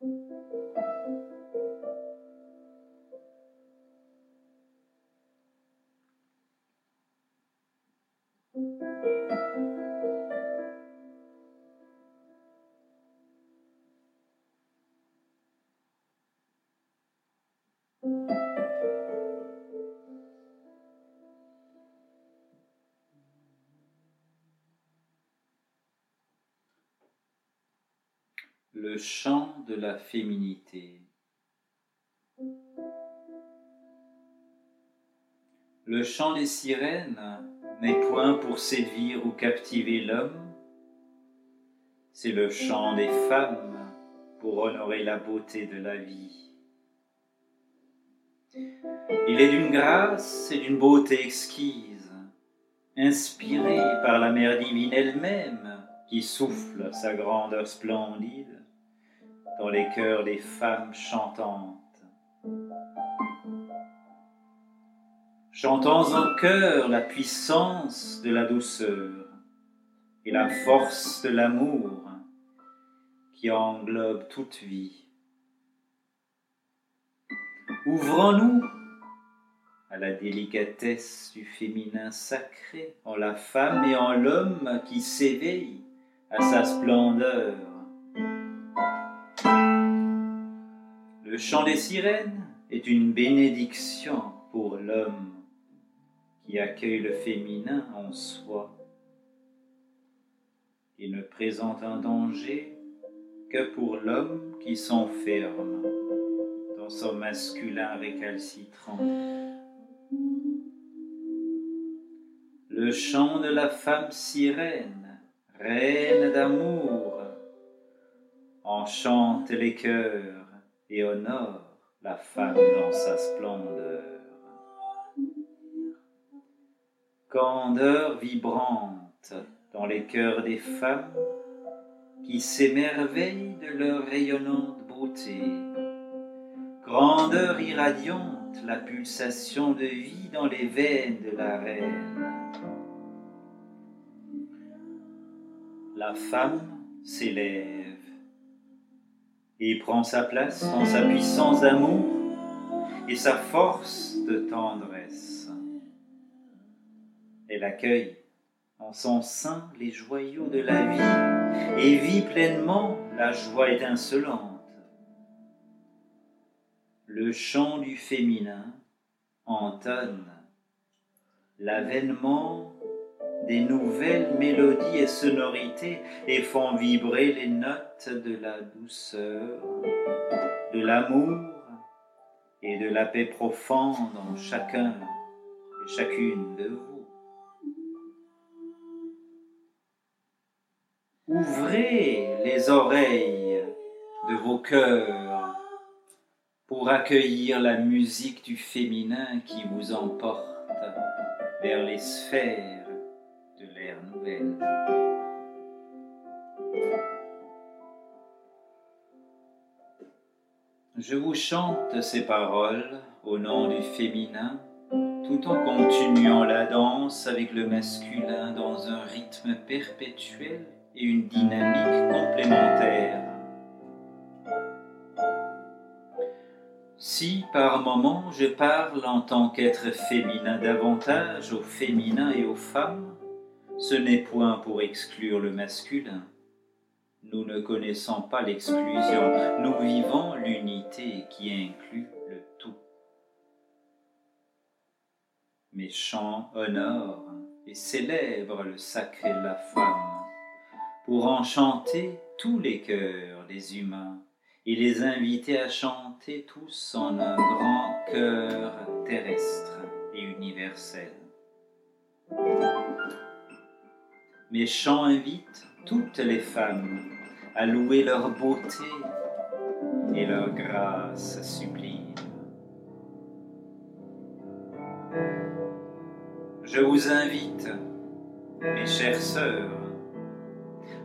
Thank you. Le chant de la féminité. Le chant des sirènes n'est point pour séduire ou captiver l'homme, c'est le chant des femmes pour honorer la beauté de la vie. Il est d'une grâce et d'une beauté exquise, inspiré par la mère divine elle-même qui souffle sa grandeur splendide dans les cœurs des femmes chantantes. Chantons en cœur la puissance de la douceur et la force de l'amour qui englobe toute vie. Ouvrons-nous à la délicatesse du féminin sacré en la femme et en l'homme qui s'éveille à sa splendeur chant des sirènes est une bénédiction pour l'homme qui accueille le féminin en soi. Il ne présente un danger que pour l'homme qui s'enferme dans son masculin récalcitrant. Le chant de la femme sirène, reine d'amour, enchante les cœurs et honore la femme dans sa splendeur. Candeur vibrante dans les cœurs des femmes qui s'émerveillent de leur rayonnante beauté. Grandeur irradiante, la pulsation de vie dans les veines de la reine. La femme s'élève et prend sa place dans sa puissance d'amour et sa force de tendresse. Elle accueille en son sein les joyaux de la vie et vit pleinement la joie étincelante. Le chant du féminin entonne l'avènement des nouvelles mélodies et sonorités et font vibrer les notes de la douceur, de l'amour et de la paix profonde en chacun et chacune de vous. Ouvrez les oreilles de vos cœurs pour accueillir la musique du féminin qui vous emporte vers les sphères Je vous chante ces paroles au nom du féminin, tout en continuant la danse avec le masculin dans un rythme perpétuel et une dynamique complémentaire. Si par moments je parle en tant qu'être féminin davantage aux féminins et aux femmes, ce n'est point pour exclure le masculin. Nous ne connaissons pas l'exclusion, nous vivons l'unité qui inclut le tout. Mes chants honorent et célèbrent le sacré de la femme pour enchanter tous les cœurs des humains et les inviter à chanter tous en un grand cœur terrestre et universel. Mes chants invitent toutes les femmes à louer leur beauté et leur grâce sublime. Je vous invite, mes chères sœurs,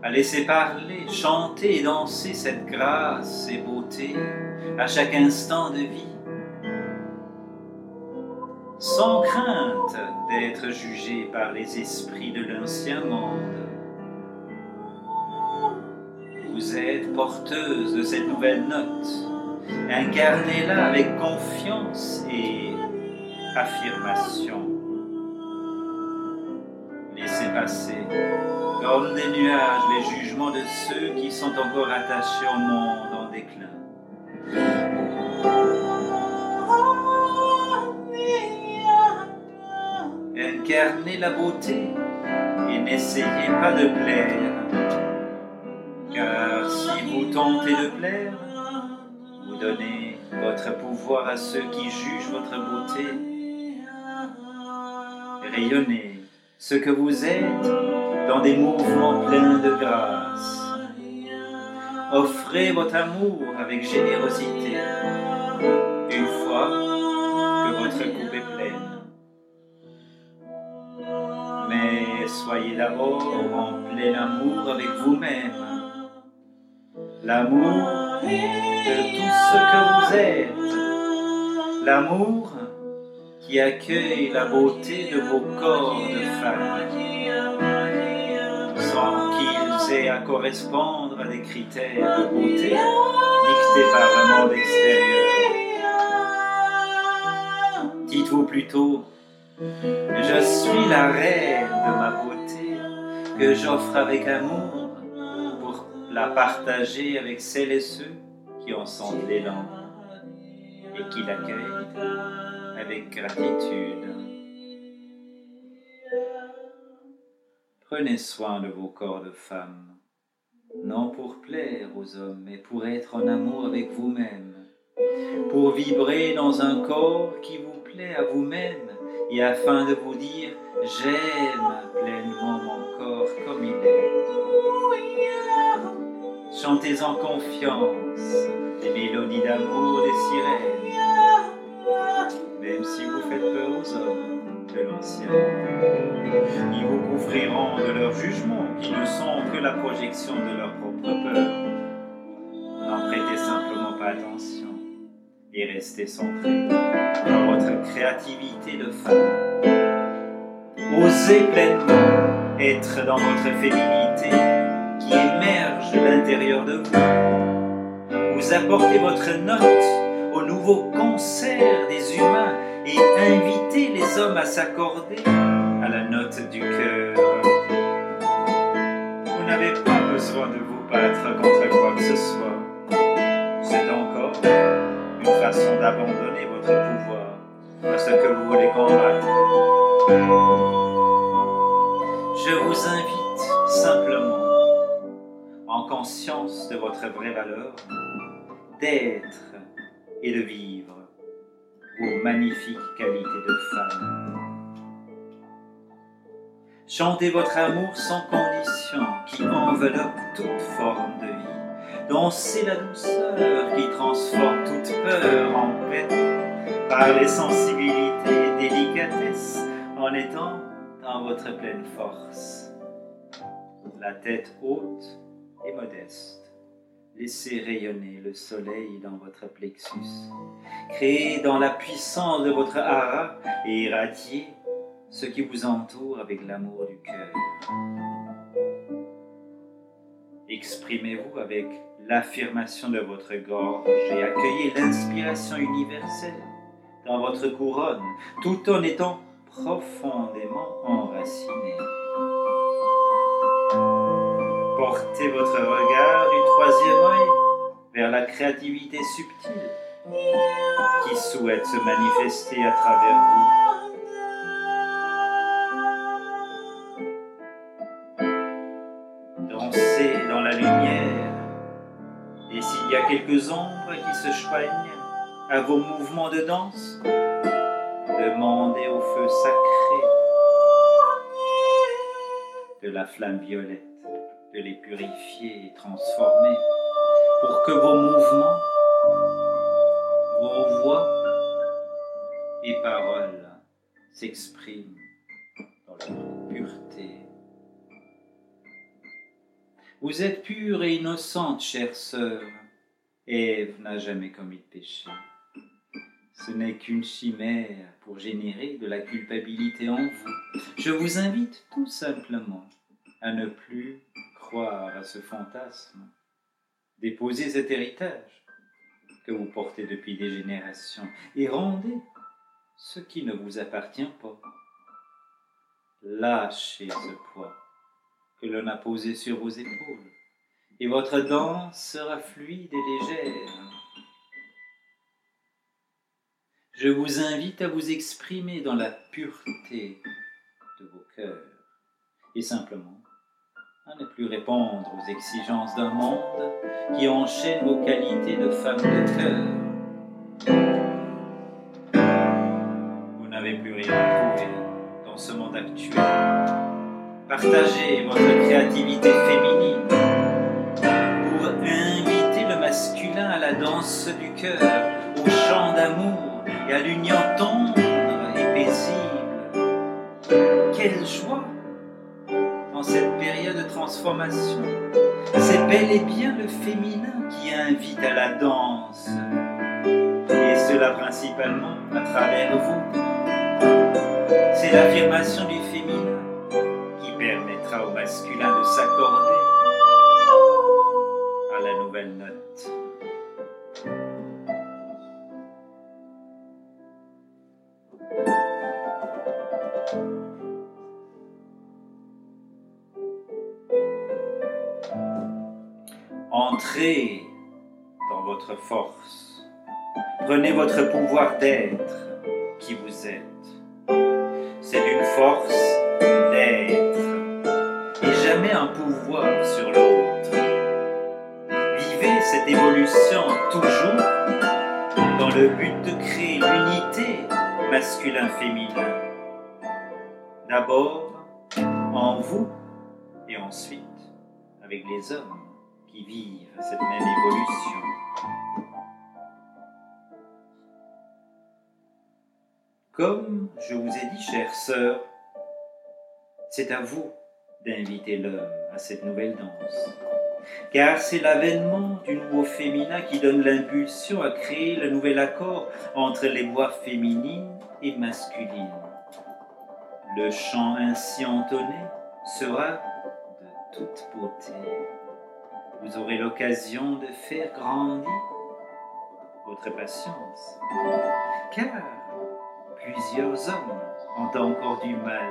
à laisser parler, chanter et danser cette grâce et beauté à chaque instant de vie sans crainte d'être jugé par les esprits de l'ancien monde. Vous êtes porteuse de cette nouvelle note. Incarnez-la avec confiance et affirmation. Laissez passer, comme des nuages, les jugements de ceux qui sont encore attachés au monde en déclin. Incarnez la beauté et n'essayez pas de plaire. Car si vous tentez de plaire, vous donnez votre pouvoir à ceux qui jugent votre beauté. Rayonnez ce que vous êtes dans des mouvements pleins de grâce. Offrez votre amour avec générosité Soyez d'abord en plein amour avec vous-même. L'amour de tout ce que vous êtes. L'amour qui accueille la beauté de vos corps de femme, sans qu'ils aient à correspondre à des critères de beauté dictés par le monde extérieur. Dites-vous plutôt, je suis la reine de ma beauté que j'offre avec amour pour la partager avec celles et ceux qui en sentent l'élan et qui l'accueillent avec gratitude. Prenez soin de vos corps de femmes, non pour plaire aux hommes, mais pour être en amour avec vous-même, pour vibrer dans un corps qui vous à vous-même et afin de vous dire j'aime pleinement mon corps comme il est. Chantez en confiance les mélodies d'amour des sirènes, même si vous faites peur aux hommes de l'ancien. Ils vous couvriront de leur jugement qui ne sont que la projection de leur propre peur. N'en prêtez simplement pas attention et restez centré dans votre créativité de femme. Osez pleinement être dans votre féminité qui émerge de l'intérieur de vous. Vous apportez votre note au nouveau concert des humains et invitez les hommes à s'accorder à la note du cœur. Vous n'avez pas besoin de vous battre contre quoi que ce soit. C'est encore façon d'abandonner votre pouvoir à ce que vous voulez combattre. Je vous invite simplement, en conscience de votre vraie valeur, d'être et de vivre vos magnifiques qualités de femme. Chantez votre amour sans condition qui enveloppe toute forme de vie. Dansez la douceur qui transforme toute peur en paix par les sensibilités et délicatesses en étant dans votre pleine force. La tête haute et modeste. Laissez rayonner le soleil dans votre plexus. Créez dans la puissance de votre hara et irradiez ce qui vous entoure avec l'amour du cœur. Exprimez-vous avec l'affirmation de votre gorge et accueillez l'inspiration universelle dans votre couronne, tout en étant profondément enraciné. Portez votre regard du troisième œil vers la créativité subtile qui souhaite se manifester à travers vous. Y a quelques ombres qui se joignent à vos mouvements de danse, demandez au feu sacré de la flamme violette de les purifier et transformer pour que vos mouvements, vos voix et paroles s'expriment dans leur pureté. Vous êtes pure et innocente, chère sœur. Ève n'a jamais commis de péché. Ce n'est qu'une chimère pour générer de la culpabilité en vous. Je vous invite tout simplement à ne plus croire à ce fantasme Déposez cet héritage que vous portez depuis des générations et rendez ce qui ne vous appartient pas. Lâchez ce poids que l'on a posé sur vos épaules et votre danse sera fluide et légère. Je vous invite à vous exprimer dans la pureté de vos cœurs et simplement à ne plus répondre aux exigences d'un monde qui enchaîne vos qualités de femme de cœur. Vous n'avez plus rien à trouver dans ce monde actuel. Partagez votre créativité féminine du cœur, au chant d'amour et à l'union tendre et paisible. Quelle joie en cette période de transformation. C'est bel et bien le féminin qui invite à la danse, et cela principalement à travers vous. C'est l'affirmation du féminin qui permettra au masculin de s'accorder à la nouvelle note. Entrez dans votre force. Prenez votre pouvoir d'être qui vous êtes. C'est une force d'être et jamais un pouvoir sur l'autre. Vivez cette évolution toujours dans le but de créer l'unité masculin-féminin. D'abord en vous et ensuite avec les hommes qui vivent cette même évolution. Comme je vous ai dit, chère sœur, c'est à vous d'inviter l'homme à cette nouvelle danse, car c'est l'avènement du nouveau féminin qui donne l'impulsion à créer le nouvel accord entre les voix féminines et masculines. Le chant ainsi entonné sera de toute beauté vous aurez l'occasion de faire grandir votre patience. Car plusieurs hommes ont encore du mal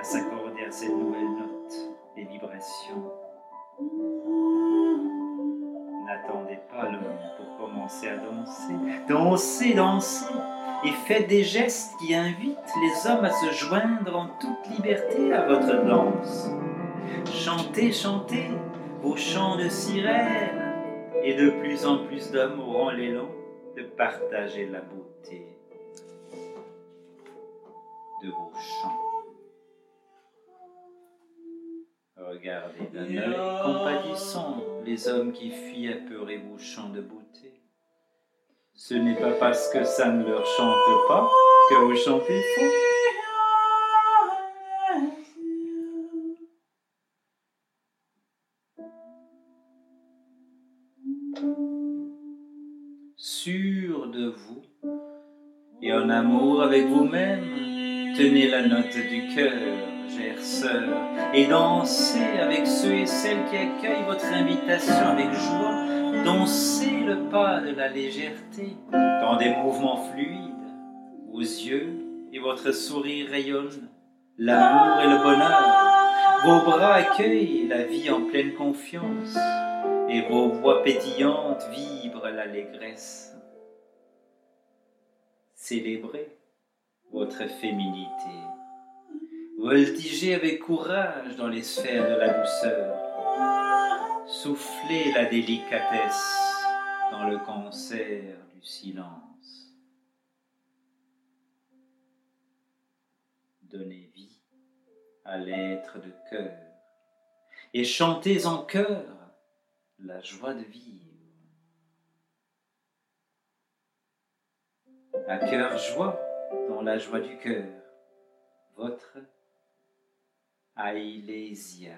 à s'accorder à cette nouvelle note et vibrations. N'attendez pas l'homme pour commencer à danser. Dansez, dansez et faites des gestes qui invitent les hommes à se joindre en toute liberté à votre danse. Chantez, chantez vos chants de sirène, et de plus en plus d'hommes auront l'élan de partager la beauté de vos chants. Regardez d'un œil compatissant les hommes qui fuient apeurés vos chants de beauté. Ce n'est pas parce que ça ne leur chante pas que vous chantez faux. Sûr de vous et en amour avec vous-même, tenez la note du cœur, chère sœur, et dansez avec ceux et celles qui accueillent votre invitation avec joie. Dansez le pas de la légèreté dans des mouvements fluides. Vos yeux et votre sourire rayonnent l'amour et le bonheur. Vos bras accueillent la vie en pleine confiance et vos voix pétillantes vibrent l'allégresse. Célébrez votre féminité. Voltigez avec courage dans les sphères de la douceur. Soufflez la délicatesse dans le concert du silence. Donnez vie à l'être de cœur et chantez en cœur la joie de vivre. À cœur joie, dans la joie du cœur, votre Ailésia.